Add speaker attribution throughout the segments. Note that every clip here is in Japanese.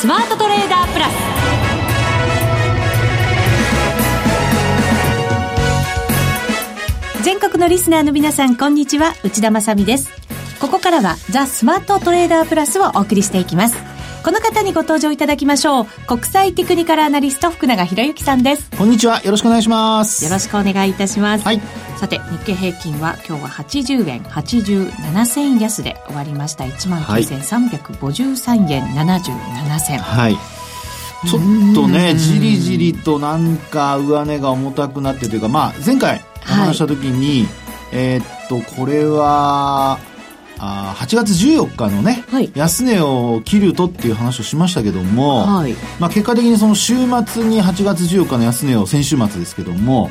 Speaker 1: スマートトレーダープラス。全国のリスナーの皆さんこんにちは。内田まさです。ここからはザ・スマートトレーダープラスをお送りしていきます。この方にご登場いただきましょう。国際テクニカルアナリスト福永博之さんです。
Speaker 2: こんにちは。よろしくお願いします。
Speaker 1: よろしくお願いいたします、はい、さて日経平均は今日は80円87銭安で終わりました。1万9353円77銭。
Speaker 2: はい。ちょっとね、じりじりとなんか上値が重たくなってというか、まあ、前回お話した時に、はい、えー、っと、これは、あ8月14日のね、はい、安値を切るとっていう話をしましたけども、はい、まあ、結果的にその週末に8月14日の安値を先週末ですけども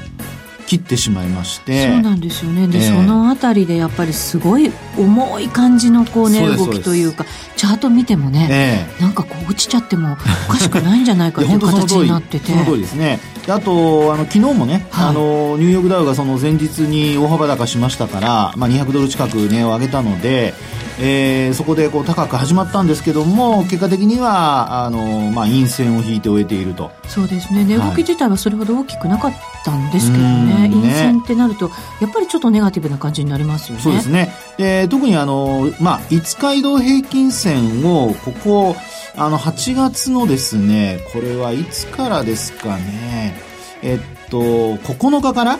Speaker 2: 切ってしまいまして
Speaker 1: そうなんですよね。で、えー、そのあたりでやっぱりすごい重い感じのこうね動きというかチャート見てもね、えー、なんかこう落ちちゃってもおかしくないんじゃないかという形になってて。
Speaker 2: その通り。ですね。あとあの昨日もね、はい、あのニューヨークダウがその前日に大幅高しましたから、まあ、200ドル近く値を上げたのでえー、そこでこう高く始まったんですけども結果的にはあの、まあ、陰線を引いて終えていると。
Speaker 1: そうですね。値動き自体はそれほど大きくなかったんですけどね。はい、陰線ってなるとやっぱりちょっとネガティブな感じになりますよね。
Speaker 2: そうですね。で特にあの、まあ、5日移動平均線をここあの8月のですねこれはいつからですかね。えっと9日から？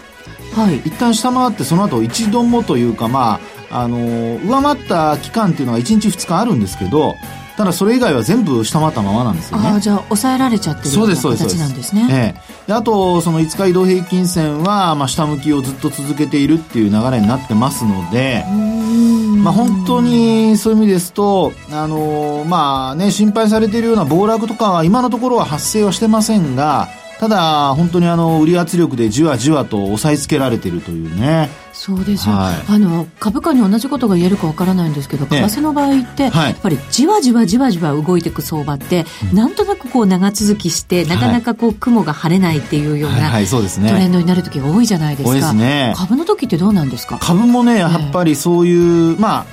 Speaker 2: はい、一旦下回ってその後一度もというかまああの上回った期間っていうのが1日2日あるんですけどただそれ以外は全部下回ったままなんですよね。
Speaker 1: あじゃあ抑えられちゃってるような形なんですね。
Speaker 2: ええ、あとその5日移動平均線は、まあ、下向きをずっと続けているっていう流れになってますので、まあ、本当にそういう意味ですと、あのまあね、心配されているような暴落とかは今のところは発生はしてませんが、ただ、本当にあの売り圧力でじわじわと押さえつけられているというね。
Speaker 1: そうですよ、はい、あの株価に同じことが言えるかわからないんですけど為替の場合って、はい、やっぱりじわじわじわじわ動いていく相場って、うん、なんとなくこう長続きしてなかなかこう雲が晴れないっていうような、トレンドになる時が多いじゃないですか、ね、株の時ってどうなんですか？
Speaker 2: 株もねやっぱりそういう、まあ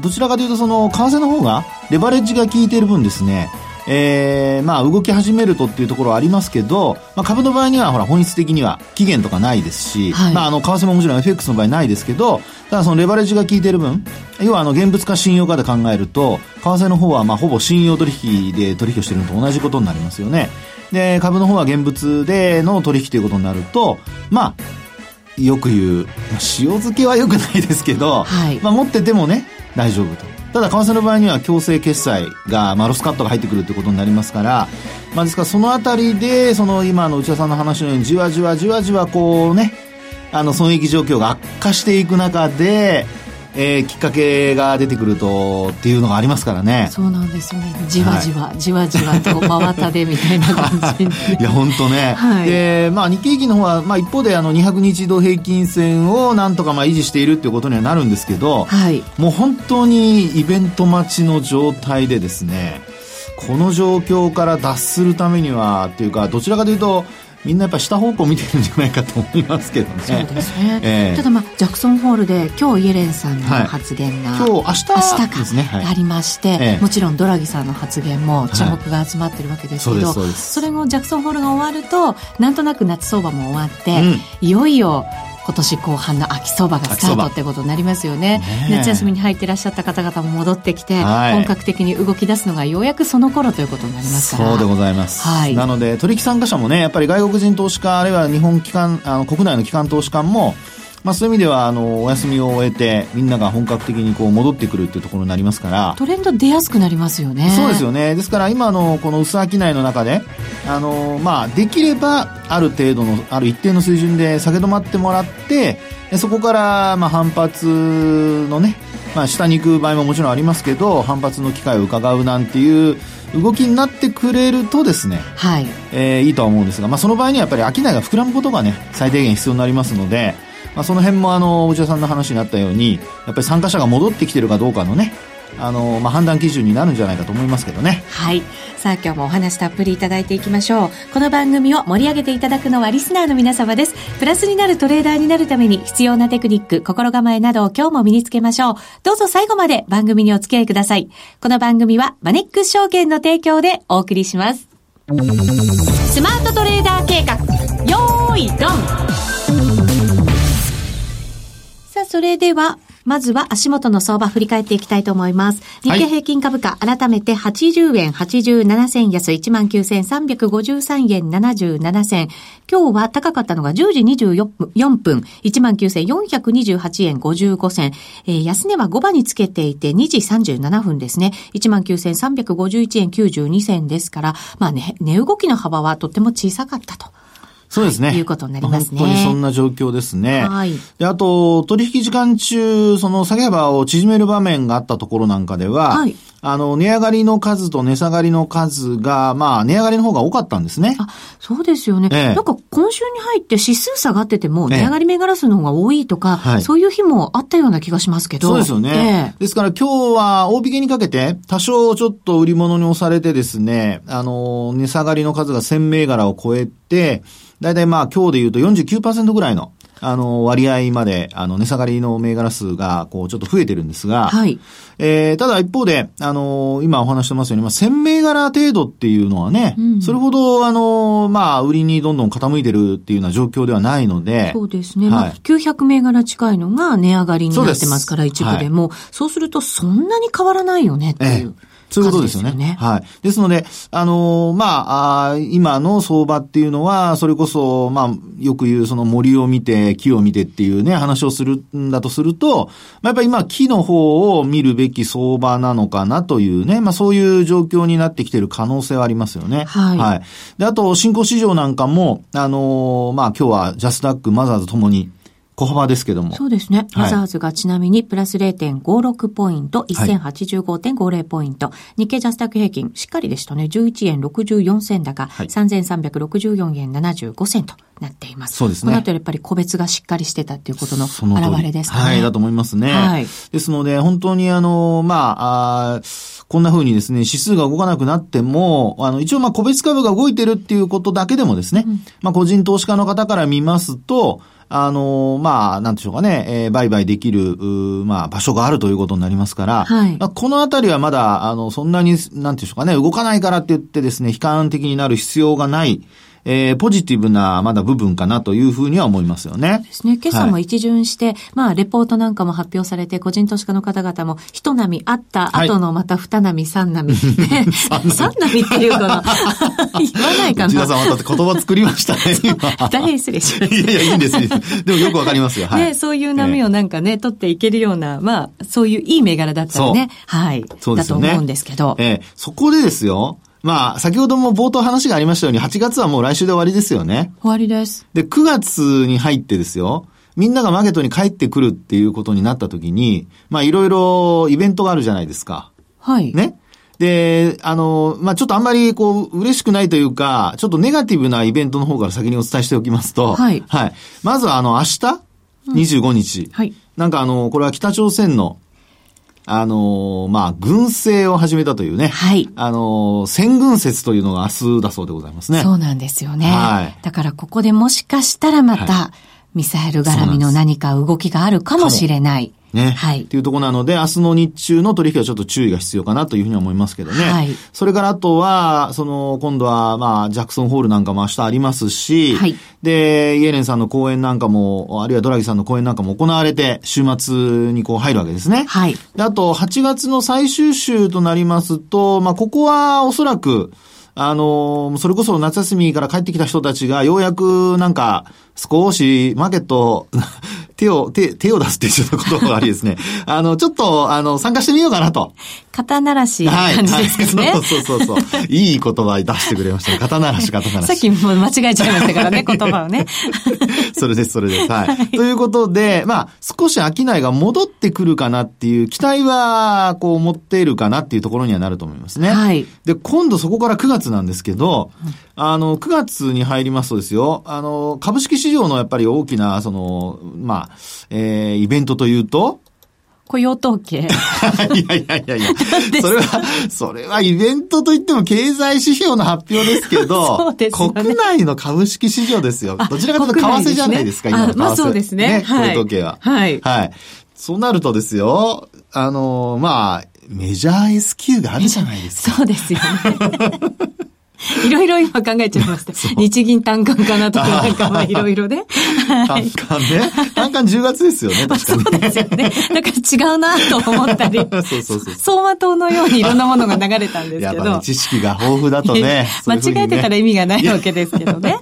Speaker 2: どちらかというとその為替の方がレバレッジが効いている分ですねえー、まあ動き始めるとっていうところはありますけど、まあ株の場合にはほら本質的には期限とかないですし、はい、まああの為替ももちろん FX の場合ないですけど、ただそのレバレッジが効いている分、要はあの現物か信用かで考えると、為替の方はまあほぼ信用取引で取引をしているのと同じことになりますよね。で、株の方は現物での取引ということになると、まあ、よく言う、まあ、塩漬けはよくないですけど、はい、まあ持っててもね、大丈夫と。ただ為替の場合には強制決済が、まあ、ロスカットが入ってくるということになりますから、まあ、ですからそのあたりでその今の内田さんの話のようにじわじわじわじわこうねあの損益状況が悪化していく中でえー、きっかけが出てくるとっていうのがありますからね。
Speaker 1: そうなんですよね。じわじわ、はい、じわじわと真綿でみたいな感じ
Speaker 2: いや本当ね、はい、でまあ日経平均の方は、まあ、一方であの200日移動平均線をなんとかまあ維持しているっていうことにはなるんですけど、はい、もう本当にイベント待ちの状態でですねこの状況から脱するためにはっていうかどちらかというとみんなやっぱ下方向見てるんじゃないかと思いますけどね。
Speaker 1: そうですね。えー、ただまあジャクソンホールで今日イエレンさんの発言が、
Speaker 2: はい、今日明日ですね、
Speaker 1: はい、ありまして、えー、もちろんドラギさんの発言も注目が集まってるわけですけど、はい、それもジャクソンホールが終わるとなんとなく夏相場も終わって、うん、いよいよ今年後半の秋相場がスタートってことになりますよね。夏休みに入ってらっしゃった方々も戻ってきて、はい、本格的に動き出すのがようやくその頃ということになりますから。
Speaker 2: そうでございます、はい、なので取引参加者もねやっぱり外国人投資家あるいは日本機関あの国内の機関投資家もまあ、そういう意味ではあのお休みを終えてみんなが本格的にこう戻ってくるっていうところになりますから。
Speaker 1: トレンド出やすくなりますよね。
Speaker 2: そうですよね。ですから今のこの薄商いの中であの、まあ、できればある程度のある一定の水準で下げ止まってもらってそこからまあ反発のね、まあ、下に行く場合ももちろんありますけど反発の機会を伺うなんていう動きになってくれるとですね、はい。えー、いいとは思うんですが、まあ、その場合にはやっぱり商いが膨らむことがね最低限必要になりますのでまあ、その辺もあの内田さんの話にあったようにやっぱり参加者が戻ってきてるかどうかのねあの、まあ、判断基準になるんじゃないかと思いますけどね。
Speaker 1: はい。さあ今日もお話たっぷりいただいていきましょう。この番組を盛り上げていただくのはリスナーの皆様です。プラスになるトレーダーになるために必要なテクニック、心構えなどを今日も身につけましょう。どうぞ最後まで番組にお付き合いください。この番組はマネックス証券の提供でお送りします。スマートトレーダー計画、よーい、ドンそれでは、まずは足元の相場振り返っていきたいと思います。日経平均株価、改めて80円87銭安19,353円77銭。今日は高かったのが10時24分、19,428円55銭。えー、安値は5番につけていて2時37分ですね。19,351円92銭ですから、まあね、値動きの幅はとっても小さかったと。
Speaker 2: そうですね。
Speaker 1: いうことになりますね。
Speaker 2: 本当にそんな状況ですね。はい。で、あと、取引時間中、その下げ幅を縮める場面があったところなんかでは、はい。あの、値上がりの数と値下がりの数が、まあ、値上がりの方が多かったんですね。あ、
Speaker 1: そうですよね。ええ、なんか、今週に入って指数下がってても、値上がり銘柄数の方が多いとか、え、そういう日もあったような気がしますけど。
Speaker 2: そうですよね。ですから今日は大引けにかけて、多少ちょっと売り物に押されてですね、あの、値下がりの数が1000銘柄を超えて、だいたいまあ今日で言うと49%ぐらいのあの、割合まで、あの、値下がりの銘柄数が、こう、ちょっと増えてるんですが、はい。えー、ただ一方で、あの、今お話してますように、まあ、1000銘柄程度っていうのはね、うん、それほど、あの、まあ、売りにどんどん傾いてるっていうような状況ではないので、
Speaker 1: そうですね。はい、まあ、900銘柄近いのが値上がりになってますから、一部でも、はい、そうするとそんなに変わらないよねっていう。ええ
Speaker 2: そういうことですよね。ねはい。ですので、あのー、まああ、今の相場っていうのは、それこそ、まあ、よく言う、その森を見て、木を見てっていうね、話をするんだとすると、まあ、やっぱり今、木の方を見るべき相場なのかなというね、まあ、そういう状況になってきてる可能性はありますよね。はい。はい。で、あと、新興市場なんかも、あのー、まあ、今日はジャスダック、マザーズともに、小幅ですけども。
Speaker 1: そうですね。マザーズがちなみにプラス0.56ポイント、1085.50ポイント。日経ジャスタック平均、しっかりでしたね。11円64銭高、はい、3364円75銭となっています。
Speaker 2: そうですね。
Speaker 1: この後やっぱり個別がしっかりしてたっていうことの表れですかね。
Speaker 2: はい、だと思いますね。はい。ですので、本当にあの、まあ、あこんな風にですね、指数が動かなくなっても、あの、一応まあ個別株が動いてるっていうことだけでもですね、うん、まあ個人投資家の方から見ますと、あの、まあ、なんでしょうかね、えー、売買できる、まあ、場所があるということになりますから、はい、まあ、このあたりはまだ、あの、そんなに、なんでしょうかね、動かないからって言ってですね、悲観的になる必要がない、えー、ポジティブなまだ部分かなというふうには思いますよね。
Speaker 1: ですね。今朝も一巡して、はい、まあ、レポートなんかも発表されて、個人投資家の方々も、一波あった後のまた二波、三波。三波っていうかな。言わないかな。
Speaker 2: 内田さん、また言葉作りましたね、
Speaker 1: 今。大変失礼しました。い
Speaker 2: やいや、いいんです。でもよくわかりますよ。
Speaker 1: はい。ね、そういう波をなんかね、取っていけるような、まあ、そういういい銘柄だったらね、はい。そうですね。だと思うんですけど。
Speaker 2: ええ、そこでですよ、まあ、先ほども冒頭話がありましたように、8月はもう来週で終わりですよね。
Speaker 1: 終わりです。
Speaker 2: で、9月に入ってですよ。みんながマーケットに帰ってくるっていうことになった時に、まあ、いろいろイベントがあるじゃないですか。
Speaker 1: はい。
Speaker 2: ね。で、あの、まあ、ちょっとあんまりこう、嬉しくないというか、ちょっとネガティブなイベントの方から先にお伝えしておきますと、はい。はい。まずはあの、明日、25日。うん、はい。なんかあの、これは北朝鮮の、あのー、まあ、軍政を始めたというね。はい。あのー、戦軍説というのが明日だそうでございますね。
Speaker 1: そうなんですよね。はい。だからここでもしかしたらまた、はい、ミサイル絡みの何か動きがあるかもしれない。
Speaker 2: ね。はい。っていうところなので、明日の日中の取引はちょっと注意が必要かなというふうに思いますけどね。はい。それからあとは、その、今度は、まあ、ジャクソンホールなんかも明日ありますし、はい。で、イエレンさんの講演なんかも、あるいはドラギさんの講演なんかも行われて、週末にこう入るわけですね。はい。で、あと、8月の最終週となりますと、まあ、ここはおそらく、あの、それこそ夏休みから帰ってきた人たちがようやくなんか少しマーケット 手を、手、手を出すってちょっと言葉がありですね。あの、ちょっと、あの、参加してみようかなと。
Speaker 1: 肩慣らし感じですかね。はい、
Speaker 2: そうそうそうそう。いい言葉出してくれましたね。肩慣らし、肩慣らし。
Speaker 1: さっきも間違えちゃいましたからね、言葉をね。
Speaker 2: それです、それです。はい。はい、ということで、まあ、少し商いが戻ってくるかなっていう期待は、こう、持っているかなっていうところにはなると思いますね。はい。で、今度そこから9月なんですけど、あの、9月に入りますとですよ、あの、株式市場のやっぱり大きな、その、まあ、えー、イベントというと、
Speaker 1: 雇用統計。い
Speaker 2: やいやいやいや。それは、それはイベントといっても経済指標の発表ですけど、ね、国内の株式市場ですよ。どちらかというと為替じゃないですか、
Speaker 1: 今の為替。まあそうですね。ね
Speaker 2: 雇用統計は。
Speaker 1: はい。
Speaker 2: はい。そうなるとですよ、あの、まあ、メジャー S q があるじゃないです
Speaker 1: か。そうですよね。いろいろ今考えちゃいました。日銀単価かなとか、なんかまあいろいろね。
Speaker 2: 単価ね。単価10月ですよね、確
Speaker 1: かに。そうですよね。だから違うなと思ったり。そうそうそう。走馬灯のようにいろんなものが流れたんですけど。やっぱ
Speaker 2: り知識が豊富だとね。
Speaker 1: 間違えてたら意味がないわけですけどね。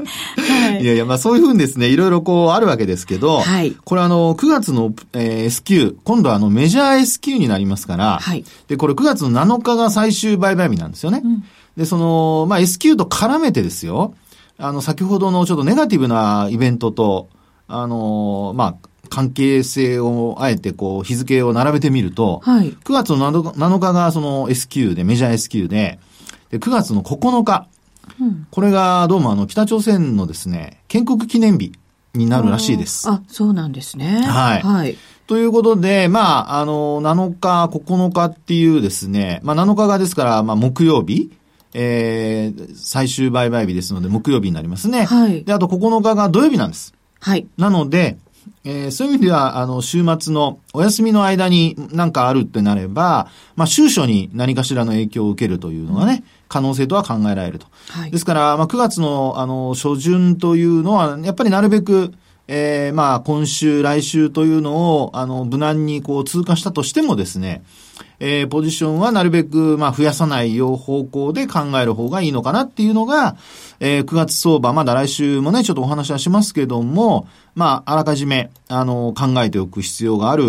Speaker 2: いやいや、まあそういうふうにですね、いろいろこうあるわけですけど、はい、これあの、9月の、えー、S q 今度はあのメジャー S q になりますから、はい、で、これ9月の7日が最終売買日なんですよね。うんで、その、まあ、S q と絡めてですよ、あの、先ほどのちょっとネガティブなイベントと、あの、まあ、関係性をあえてこう日付を並べてみると、はい、9月の 7, 7日がその S q で、メジャー S q で、で9月の9日、うん、これがどうもあの北朝鮮のですね、建国記念日になるらしいです。
Speaker 1: あ、そうなんですね。
Speaker 2: はい。はい。ということで、まあ、あの、7日、9日っていうですね、まあ7日がですから、まあ木曜日、えー、最終売買日ですので、木曜日になりますね。はい。で、あと9日が土曜日なんです。
Speaker 1: はい。
Speaker 2: なので、えー、そういう意味では、あの、週末のお休みの間に何かあるってなれば、まあ、収書に何かしらの影響を受けるというのがね、うん、可能性とは考えられると。はい。ですから、まあ、9月の、あの、初旬というのは、やっぱりなるべく、えー、まあ、今週、来週というのを、あの、無難にこう通過したとしてもですね、えー、ポジションはなるべく、まあ、増やさないよう方向で考える方がいいのかなっていうのが、えー、9月相場、まだ来週もね、ちょっとお話はしますけども、まあ、あらかじめ、あの、考えておく必要がある、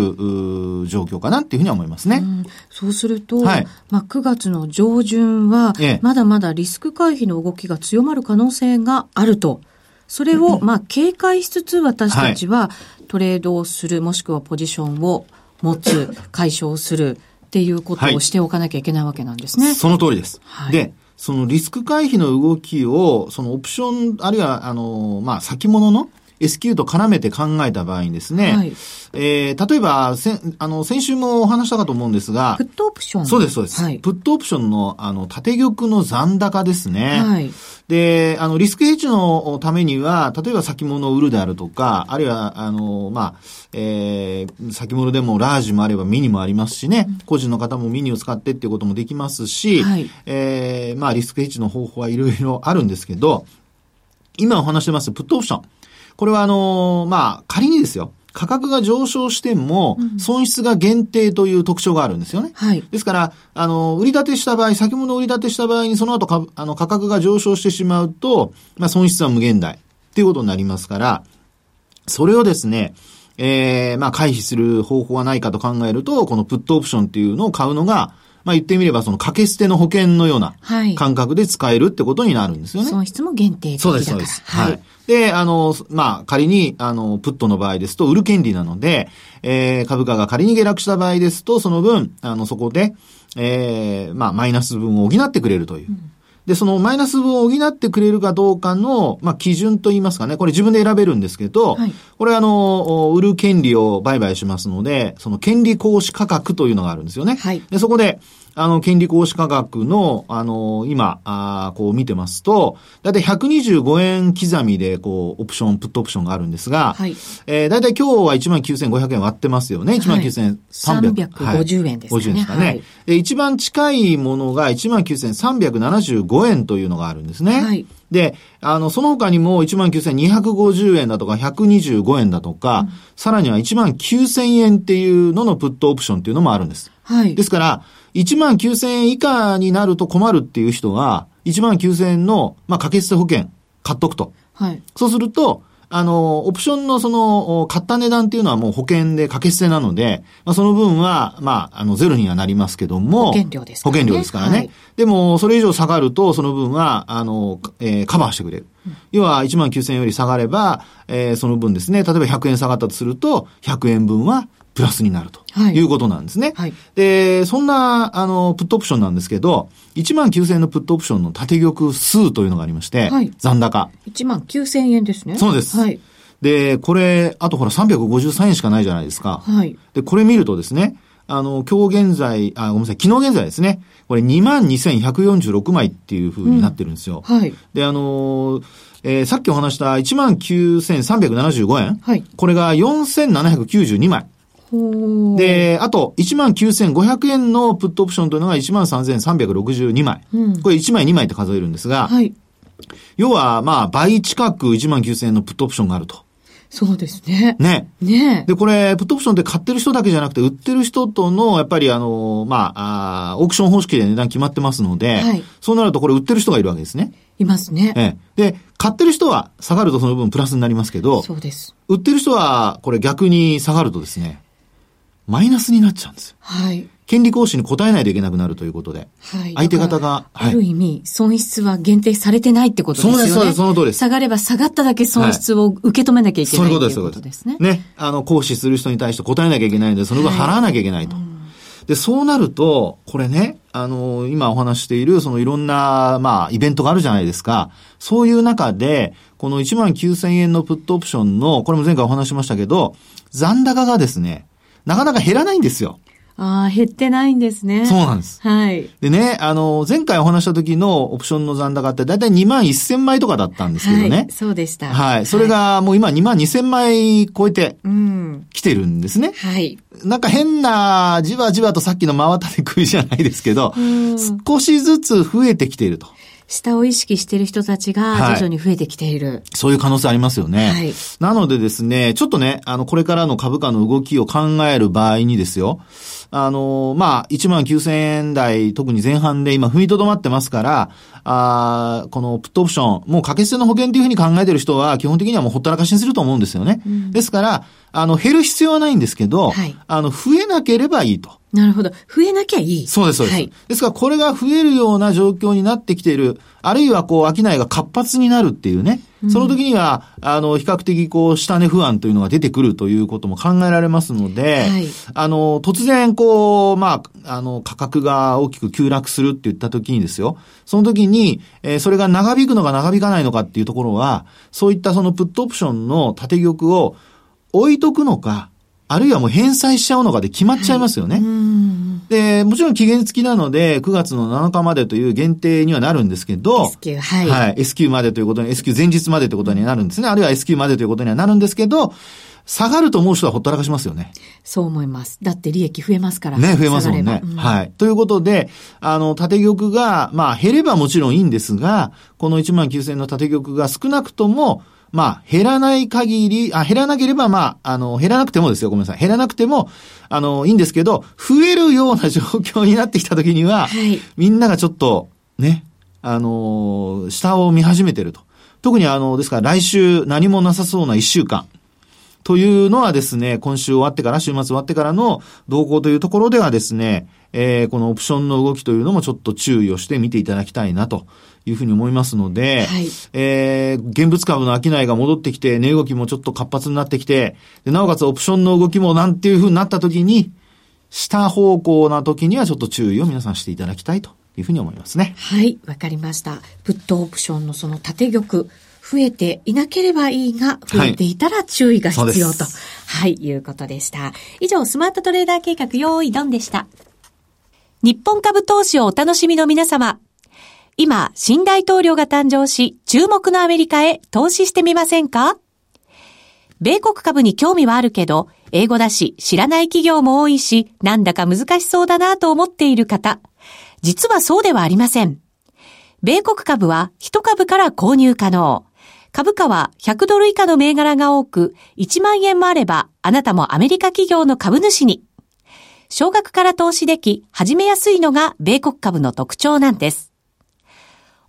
Speaker 2: 状況かなっていうふうには思いますね。う
Speaker 1: そうすると、はい、まあ、9月の上旬は、まだまだリスク回避の動きが強まる可能性があると。それを、まあ、警戒しつつ私たちはトレードをする、もしくはポジションを持つ、解消する。っていうことをしておかなきゃいけないわけなんですね。はい、
Speaker 2: その通りです。はい、で、そのリスク回避の動きを、そのオプション、あるいは、あの、まあ、先物の S q と絡めて考えた場合にですね、はい、えー、例えば、せあの、先週もお話したかと思うんですが、
Speaker 1: プットオプション
Speaker 2: そうです、そうです。はい、プットオプションの、あの、縦玉の残高ですね。はい。で、あの、リスクヘッジのためには、例えば先物を売るであるとか、あるいは、あの、まあ、えー、先物でもラージもあればミニもありますしね、うん、個人の方もミニを使ってっていうこともできますし、はい、えー、まあ、リスクヘッジの方法はいろいろあるんですけど、今お話してます、プットオプション。これはあの、まあ、仮にですよ。価格が上昇しても、損失が限定という特徴があるんですよね。はい。ですから、あの、売り立てした場合、先物売り立てした場合に、その後か、あの、価格が上昇してしまうと、まあ、損失は無限大っていうことになりますから、それをですね、ええー、まあ、回避する方法はないかと考えると、このプットオプションっていうのを買うのが、まあ言ってみればその掛け捨ての保険のような感覚で使えるってことになるんですよね。
Speaker 1: 損失も限定的
Speaker 2: そうです、そうです。はい。で、あの、まあ、仮に、あの、プットの場合ですと、売る権利なので、えー、株価が仮に下落した場合ですと、その分、あの、そこで、えー、まあ、マイナス分を補ってくれるという。うんで、そのマイナス分を補ってくれるかどうかの、まあ、基準といいますかね、これ自分で選べるんですけど、はい、これあの、売る権利を売買しますので、その権利行使価格というのがあるんですよね。はい、で、そこで、あの、権利行使価格の、あの、今、あこう見てますと、だいたい125円刻みで、こう、オプション、プットオプションがあるんですが、はい。えー、だいたい今日は19,500円割ってますよね。19,300
Speaker 1: 円。350円ですね。50円ですかね。はい、
Speaker 2: で、一番近いものが19,375円というのがあるんですね。はい。で、あの、その他にも19,250円だとか125円だとか、うん、さらには19,000円っていうののプットオプションっていうのもあるんです。はい。ですから、1万9000円以下になると困るっていう人は、1万9000円の、まあ、掛け捨て保険買っとくと。はい。そうすると、あの、オプションのその、買った値段っていうのはもう保険で掛け捨てなので、まあ、その分は、まあ、あの、ゼロにはなりますけども。
Speaker 1: 保険料です
Speaker 2: からね。保険料ですからね。はい、でも、それ以上下がると、その分は、あの、えー、カバーしてくれる。うん、要は、1万9000円より下がれば、えー、その分ですね、例えば100円下がったとすると、100円分はプラスになるということなんですね。はい、で、そんな、あの、プットオプションなんですけど、1万9000円のプットオプションの縦玉数というのがありまして、はい、残高。
Speaker 1: 1万9000円ですね。
Speaker 2: そうです。はい。で、これ、あとほら353円しかないじゃないですか。
Speaker 1: はい。
Speaker 2: で、これ見るとですね、あの、今日現在、あ、ごめんなさい、昨日現在ですね、これ22,146枚っていう風になってるんですよ。
Speaker 1: うん、はい。
Speaker 2: で、あのー、えー、さっきお話した19,375円。
Speaker 1: はい。
Speaker 2: これが4,792枚。で、あと、19,500円のプットオプションというのが13,362枚。うん、これ1枚2枚って数えるんですが、
Speaker 1: はい。
Speaker 2: 要は、まあ、倍近く19,000円のプットオプションがあると。
Speaker 1: そうですね。
Speaker 2: ね。
Speaker 1: ね
Speaker 2: で、これ、プットオプションって買ってる人だけじゃなくて、売ってる人との、やっぱりあの、まあ、あオークション方式で値段決まってますので、はい、そうなるとこれ売ってる人がいるわけですね。
Speaker 1: いますね。
Speaker 2: ええ。で、買ってる人は下がるとその分プラスになりますけど、
Speaker 1: そうです。
Speaker 2: 売ってる人は、これ逆に下がるとですね、マイナスになっちゃうんですよ。
Speaker 1: はい。
Speaker 2: 権利行使に応えないといけなくなるということで。
Speaker 1: はい。
Speaker 2: 相手方が、
Speaker 1: ある意味、損失は限定されてないってことですよね。そうです、
Speaker 2: そうです、その通りです。
Speaker 1: 下がれば下がっただけ損失を受け止めなきゃいけない、はい、そういうことですね。
Speaker 2: ね。あの、行使する人に対して答えなきゃいけないので、その分払わなきゃいけないと。はいで、そうなると、これね、あの、今お話している、そのいろんな、まあ、イベントがあるじゃないですか。そういう中で、この1万9000円のプットオプションの、これも前回お話しましたけど、残高がですね、なかなか減らないんですよ。
Speaker 1: ああ、減ってないんですね。
Speaker 2: そうなんです。
Speaker 1: はい。
Speaker 2: でね、あの、前回お話した時のオプションの残高ってだいたい2万1000枚とかだったんですけどね。はい、
Speaker 1: そうでした。
Speaker 2: はい。それがもう今2万2000枚超えて、来てるんですね。
Speaker 1: はい。
Speaker 2: なんか変な、じわじわとさっきの真渡り食いじゃないですけど、少しずつ増えてきていると。
Speaker 1: 下を意識している人たちが徐々に増えてきている、はい、
Speaker 2: そういう可能性ありますよね。
Speaker 1: はい。
Speaker 2: なのでですね、ちょっとね、あの、これからの株価の動きを考える場合にですよ、あの、まあ、1万9000円台、特に前半で今踏みとどまってますから、あこのプットオプション、もう掛け捨ての保険というふうに考えてる人は、基本的にはもうほったらかしにすると思うんですよね。うん、ですから、あの、減る必要はないんですけど、はい、あの、増えなければいいと。
Speaker 1: なるほど。増えなきゃいい。
Speaker 2: そうです、そうです。はい、ですから、これが増えるような状況になってきている、あるいは、こう、商いが活発になるっていうね、その時には、あの、比較的、こう、下値不安というのが出てくるということも考えられますので、はい、あの、突然、こう、まあ、あの、価格が大きく急落するって言った時にですよ、その時に、えー、それが長引くのか長引かないのかっていうところは、そういったそのプットオプションの縦玉を置いとくのか、あるいはもう返済しちゃうのかで決まっちゃいますよね。はい、で、もちろん期限付きなので、9月の7日までという限定にはなるんですけど、
Speaker 1: S q はい。
Speaker 2: はい。S q までということに、S q 前日までということになるんですね。あるいは S q までということにはなるんですけど、下がると思う人はほったらかしますよね。
Speaker 1: そう思います。だって利益増えますから。
Speaker 2: ね、増えますもんね。うん、はい。ということで、あの、縦玉が、まあ、減ればもちろんいいんですが、この1万9000の縦玉が少なくとも、まあ、減らない限り、あ、減らなければ、まあ、あの、減らなくてもですよ、ごめんなさい。減らなくても、あの、いいんですけど、増えるような状況になってきたときには、はい、みんながちょっと、ね、あの、下を見始めてると。特にあの、ですから来週何もなさそうな一週間。というのはですね、今週終わってから、週末終わってからの動向というところではですね、えー、このオプションの動きというのもちょっと注意をして見ていただきたいなというふうに思いますので、はい、えー、現物株の商いが戻ってきて、値動きもちょっと活発になってきて、でなおかつオプションの動きもなんていうふうになった時に、下方向な時にはちょっと注意を皆さんしていただきたいというふうに思いますね。
Speaker 1: はい、わかりました。プットオプションのその縦玉、増えていなければいいが、増えていたら注意が必要と、はい、はい、いうことでした。以上、スマートトレーダー計画用意ドンでした。日本株投資をお楽しみの皆様、今、新大統領が誕生し、注目のアメリカへ投資してみませんか？米国株に興味はあるけど、英語だし、知らない企業も多いし、なんだか難しそうだなと思っている方。実はそうではありません。米国株は1株から購入可能。株価は100ドル以下の銘柄が多く、1万円もあれば、あなたもアメリカ企業の株主に。少額から投資でき、始めやすいのが米国株の特徴なんです。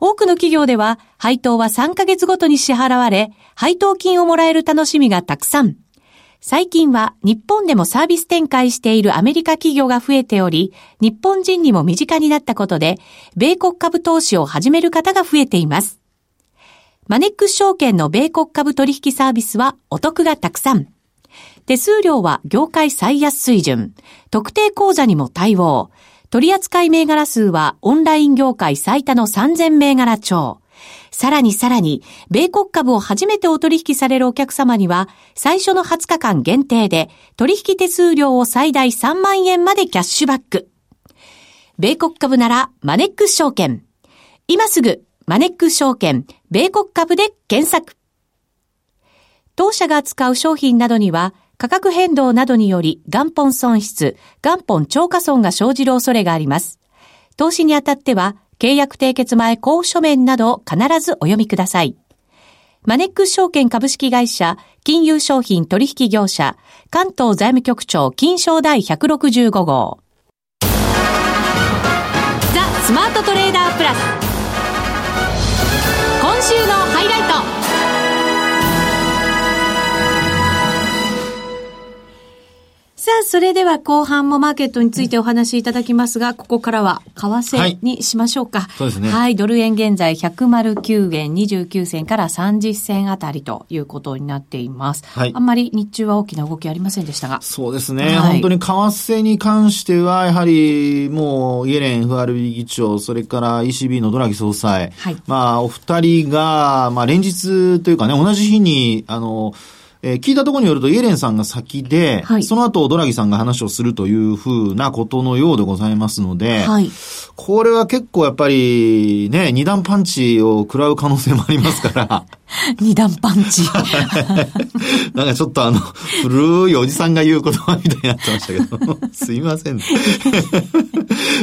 Speaker 1: 多くの企業では配当は3ヶ月ごとに支払われ、配当金をもらえる楽しみがたくさん。最近は日本でもサービス展開しているアメリカ企業が増えており、日本人にも身近になったことで、米国株投資を始める方が増えています。マネックス証券の米国株取引サービスはお得がたくさん。手数料は業界最安水準。特定口座にも対応。取扱銘柄数はオンライン業界最多の3000銘柄超。さらにさらに、米国株を初めてお取引されるお客様には、最初の20日間限定で、取引手数料を最大3万円までキャッシュバック。米国株なら、マネックス証券。今すぐ、マネック証券、米国株で検索。当社が扱う商品などには、価格変動などにより元本損失、元本超過損が生じる恐れがあります。投資にあたっては、契約締結前交付書面などを必ずお読みください。マネックス証券株式会社、金融商品取引業者、関東財務局長金賞第165号。ザ・スマートトレーダープラス。週のハイライト。さあ、それでは後半もマーケットについてお話しいただきますが、ここからは為替にしましょうか。はい、
Speaker 2: そうですね。
Speaker 1: はい、ドル円現在109円29銭から30銭あたりということになっています。はい。あんまり日中は大きな動きありませんでしたが。
Speaker 2: そうですね。はい、本当に為替に関しては、やはりもうイエレン FRB 議長、それから ECB のドラギ総裁。はい。まあ、お二人が、まあ連日というかね、同じ日に、あの、えー、聞いたところによると、イエレンさんが先で、はい、その後、ドラギさんが話をするというふうなことのようでございますので、はい、これは結構やっぱり、ね、二段パンチを食らう可能性もありますから。
Speaker 1: 二段パンチ。
Speaker 2: なんかちょっとあの、古いおじさんが言う言葉みたいになってましたけど、すいません、ね。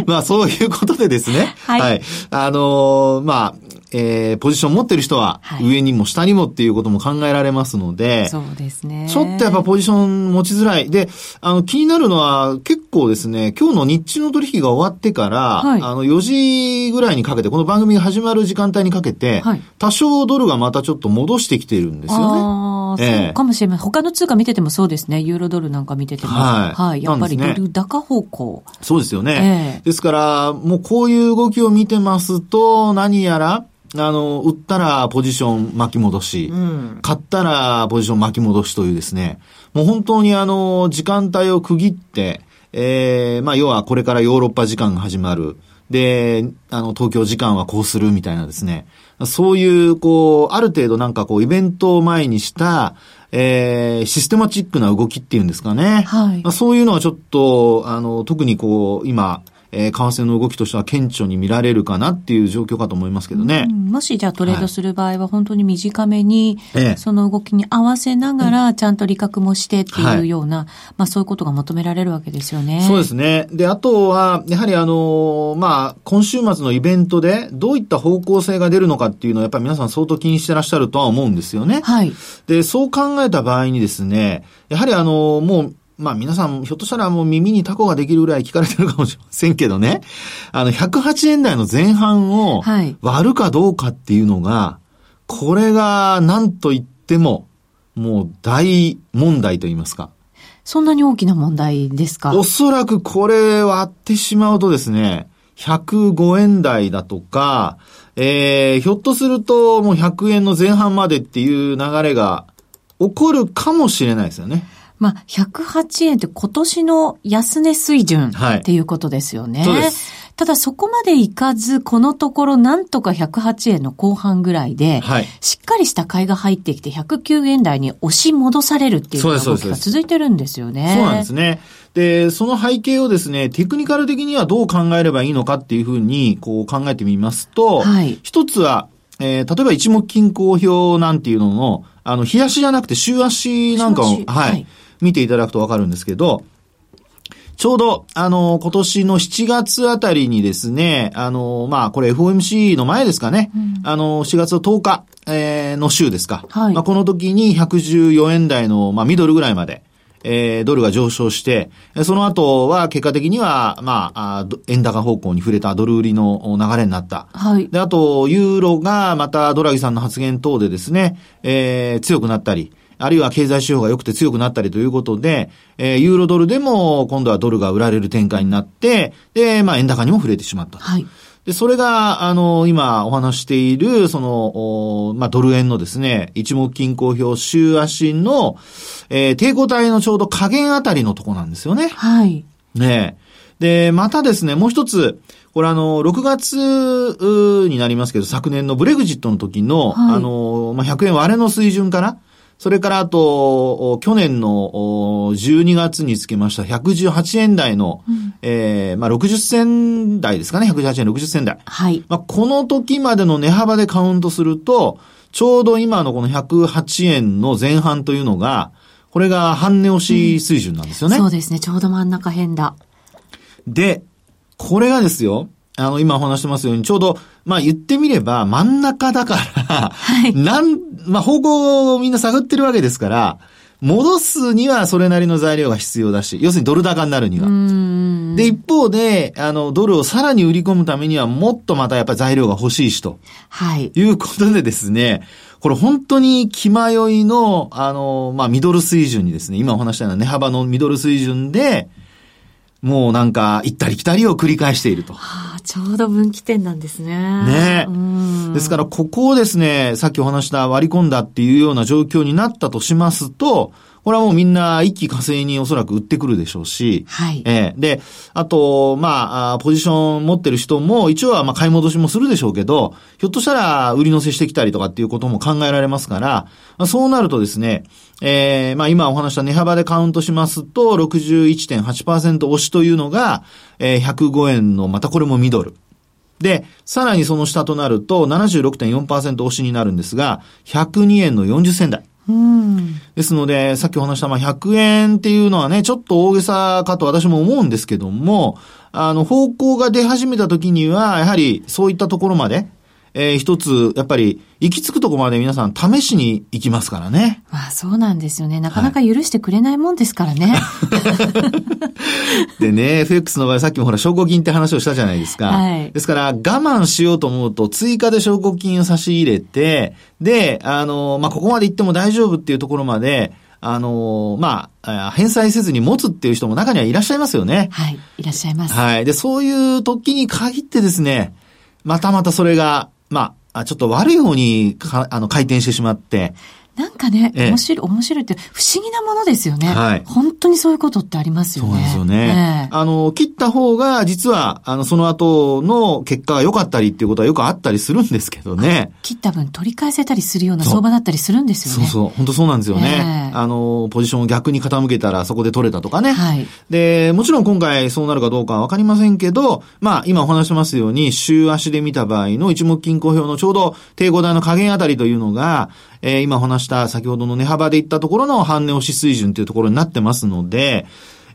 Speaker 2: まあそういうことでですね。はい。はい、あのー、まあ、えー、ポジション持ってる人は、上にも下にもっていうことも考えられますので、はい、
Speaker 1: そうですね。
Speaker 2: ちょっとやっぱポジション持ちづらい。で、あの、気になるのは、結構ですね、今日の日中の取引が終わってから、はい、あの、4時ぐらいにかけて、この番組が始まる時間帯にかけて、はい、多少ドルがまたちょっと戻してきてるんですよね。
Speaker 1: ああ、えー、そうかもしれない。他の通貨見ててもそうですね。ユーロドルなんか見てても。はい。はい。やっぱりドル高方向。
Speaker 2: そうですよね。えー、ですから、もうこういう動きを見てますと、何やら、あの、売ったらポジション巻き戻し、うん、買ったらポジション巻き戻しというですね、もう本当にあの、時間帯を区切って、ええー、まあ要はこれからヨーロッパ時間が始まる。で、あの、東京時間はこうするみたいなですね。そういう、こう、ある程度なんかこう、イベントを前にした、えー、システマチックな動きっていうんですかね。はい。まあ、そういうのはちょっと、あの、特にこう、今、えー、為替の動きとしては顕著に見られるかなっていう状況かと思いますけどね。
Speaker 1: うん、もしじゃあトレードする場合は本当に短めに、その動きに合わせながら、ちゃんと利確もしてっていうような、はい、まあそういうことが求められるわけですよね。
Speaker 2: そうですね。で、あとは、やはりあの、まあ、今週末のイベントでどういった方向性が出るのかっていうのはやっぱり皆さん相当気にしてらっしゃるとは思うんですよね。はい。で、そう考えた場合にですね、やはりあの、もう、まあ皆さん、ひょっとしたらもう耳にタコができるぐらい聞かれてるかもしれませんけどね。あの、108円台の前半を割るかどうかっていうのが、これが何と言っても、もう大問題と言いますか。
Speaker 1: そんなに大きな問題ですか？
Speaker 2: おそらくこれ割ってしまうとですね、105円台だとか、えー、ひょっとするともう100円の前半までっていう流れが起こるかもしれないですよね。
Speaker 1: まあ、108円って今年の安値水準っていうことですよね。はい、そうです。ただそこまでいかず、このところなんとか108円の後半ぐらいで、はい、しっかりした買いが入ってきて109円台に押し戻されるっていう動きが続いてるんですよね。
Speaker 2: そうなんですね。で、その背景をですね、テクニカル的にはどう考えればいいのかっていうふうに、こう考えてみますと、はい、一つは、えー、例えば一目均衡表なんていうのの、あの、日足じゃなくて週足なんかを、はい、はい見ていただくとわかるんですけど、ちょうど、あの、今年の7月あたりにですね、あの、まあ、これ FOMC の前ですかね、うん、あの、4月の10日、えー、の週ですか。はい、まあ、この時に114円台の、まあ、ミドルぐらいまで、えー、ドルが上昇して、その後は結果的には、まあ、円高方向に触れたドル売りの流れになった。はい。で、あと、ユーロがまたドラギさんの発言等でですね、えー、強くなったり、あるいは経済指標が良くて強くなったりということで、えー、ユーロドルでも今度はドルが売られる展開になって、で、まあ円高にも触れてしまった。はい。で、それが、あの、今お話している、その、まあ、ドル円のですね、一目均衡表週足の、えー、抵抗体のちょうど下限あたりのとこなんですよね。はい。ねで、またですね、もう一つ、これあの、6月になりますけど、昨年のブレグジットの時の、はい、あの、まあ、100円割れの水準から、それからあと、去年の12月につけました118円台の、うん、えー、まあ、60銭台ですかね、118円60銭台。
Speaker 1: はい。
Speaker 2: まあ、この時までの値幅でカウントすると、ちょうど今のこの108円の前半というのが、これが半値押し水準なんですよね、
Speaker 1: うん、そうですね。ちょうど真ん中辺だ。
Speaker 2: で、これがですよ、あの、今お話してますように、ちょうど、まあ言ってみれば真ん中だから、はい、なん、まあ方向をみんな探ってるわけですから、戻すにはそれなりの材料が必要だし、要するにドル高になるには。で、一方で、あの、ドルをさらに売り込むためにはもっとまたやっぱり材料が欲しいしと。
Speaker 1: はい。
Speaker 2: いうことでですね、これ本当に気迷いの、あの、まあ、ミドル水準にですね、今お話したような値幅のミドル水準で、もうなんか、行ったり来たりを繰り返していると。
Speaker 1: はあ、ちょうど分岐点なんですね。
Speaker 2: ねですから、ここをですね、さっきお話した割り込んだっていうような状況になったとしますと、これはもうみんな一気火星におそらく売ってくるでしょうし、
Speaker 1: はい。
Speaker 2: ええー、で、あと、まあ、ポジション持ってる人も一応はまあ買い戻しもするでしょうけど、ひょっとしたら売り乗せしてきたりとかっていうことも考えられますから、まあ、そうなるとですね、えー、まあ今お話した値幅でカウントしますと、61.8%押しというのが、えー、105円の、またこれもミドル。で、さらにその下となると76.4%押しになるんですが、102円の40銭台。
Speaker 1: うん、
Speaker 2: ですので、さっきお話したま100円っていうのはね、ちょっと大げさかと私も思うんですけども、あの、方向が出始めた時には、やはりそういったところまで、えー、一つ、やっぱり、行き着くとこまで皆さん試しに行きますからね。
Speaker 1: まあそうなんですよね。なかなか許してくれないもんですからね。は
Speaker 2: い、でね、FX の場合さっきもほら証拠金って話をしたじゃないですか。
Speaker 1: はい、
Speaker 2: ですから我慢しようと思うと追加で証拠金を差し入れて、で、あの、まあここまで行っても大丈夫っていうところまで、あのまあ、返済せずに持つっていう人も中にはいらっしゃいますよね。
Speaker 1: はい、いらっしゃいます。
Speaker 2: はい。で、そういう時に限ってですね、またまたそれが、まあ、ちょっと悪い方にかあの回転してしまって、
Speaker 1: なんかね、面白い、面白いって不思議なものですよね。はい。本当にそういうことってありますよね。
Speaker 2: そうですよね。あの、切った方が、実は、あの、その後の結果が良かったりっていうことはよくあったりするんですけどね。
Speaker 1: 切った分取り返せたりするような相場だったりするんですよ
Speaker 2: ね。そうそう本当そうなんですよね。あの、ポジションを逆に傾けたらそこで取れたとかね。
Speaker 1: はい。
Speaker 2: で、もちろん今回そうなるかどうかはわかりませんけど、まあ、今お話しますように、週足で見た場合の一目均衡表のちょうど低5台の加減あたりというのが、えー、今お話した先ほどの値幅でいったところの半値押し水準というところになってますので、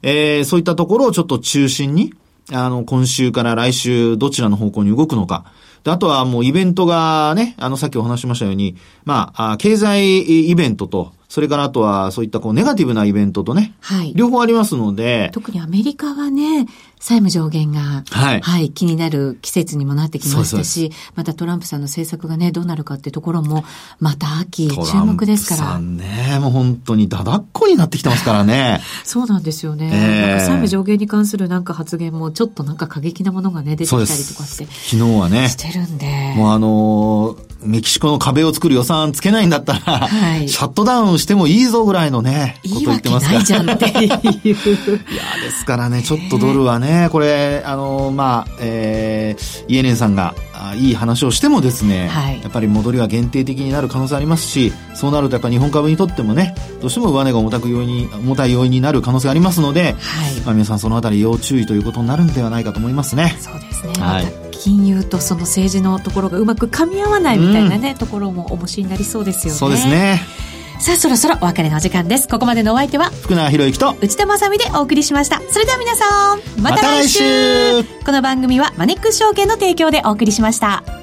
Speaker 2: えー、そういったところをちょっと中心に、あの、今週から来週どちらの方向に動くのか。で、あとはもうイベントがね、あの、さっきお話しましたように、まあ、経済イベントと、それからあとはそういったこうネガティブなイベントとね、
Speaker 1: はい、
Speaker 2: 両方ありますので。
Speaker 1: 特にアメリカはね、債務上限が、はい、はい、気になる季節にもなってきましたし、またトランプさんの政策がね、どうなるかっていうところも、また秋、注目ですから。トラ
Speaker 2: ンプさんね、もう本当にだだっこになってきてますからね。
Speaker 1: そうなんですよね。えー、なんか債務上限に関するなんか発言も、ちょっとなんか過激なものがね、出てきたりとかして。
Speaker 2: 昨日はね。
Speaker 1: してるんで。
Speaker 2: もうあのーメキシコの壁を作る予算つけないんだったら、はい、シャットダウンしてもいいぞぐらいのね、
Speaker 1: こと言ってますから。いいじゃんっていう。いや、
Speaker 2: ですからね、ちょっとドルはね、これ、あの、まあ、えー、イエレンさんが、いい話をしてもですね、はい、やっぱり戻りは限定的になる可能性ありますし、そうなるとやっぱり日本株にとってもね、どうしても上値が重たく要因に、重たい要因になる可能性がありますので、はい、まあ皆さんそのあたり要注意ということになるんではないかと思いますね。
Speaker 1: そうですね。はい。金融とその政治のところがうまく噛み合わないみたいなね、うん、ところも重しになりそうですよね。
Speaker 2: そうですね。
Speaker 1: さあ、そろそろお別れの時間です。ここまでのお相手は、
Speaker 2: 福永博之と、
Speaker 1: 内田まさみでお送りしました。それでは皆さん、また来週ま、来週この番組はマネックス証券の提供でお送りしました。